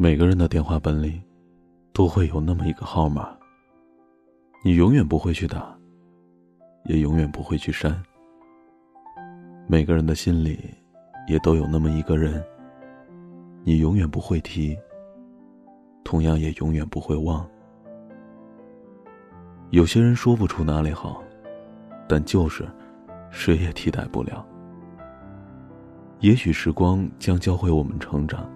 每个人的电话本里，都会有那么一个号码。你永远不会去打，也永远不会去删。每个人的心里，也都有那么一个人。你永远不会提，同样也永远不会忘。有些人说不出哪里好，但就是谁也替代不了。也许时光将教会我们成长。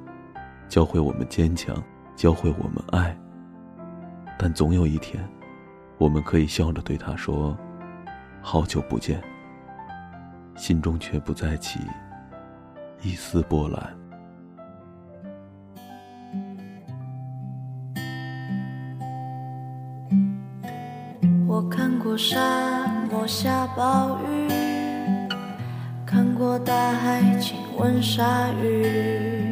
教会我们坚强，教会我们爱。但总有一天，我们可以笑着对他说：“好久不见。”心中却不再起一丝波澜。我看过沙漠下暴雨，看过大海亲吻鲨鱼。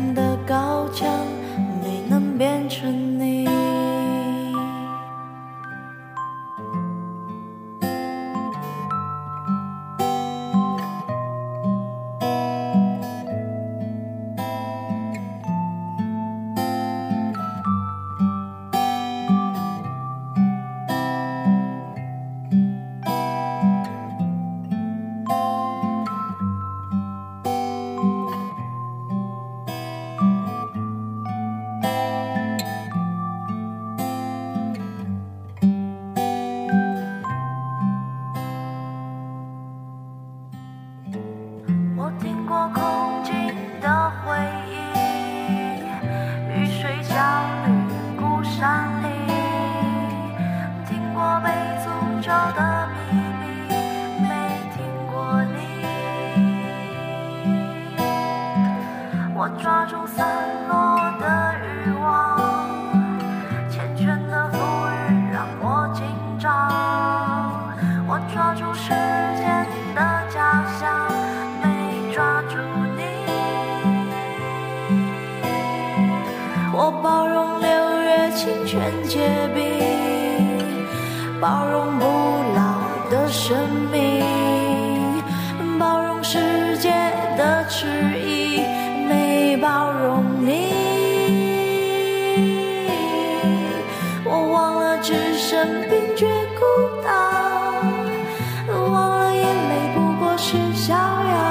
六月清泉结冰，包容不老的生命，包容世界的迟疑。没包容你，我忘了置身冰绝孤岛，忘了眼泪不过是逍遥，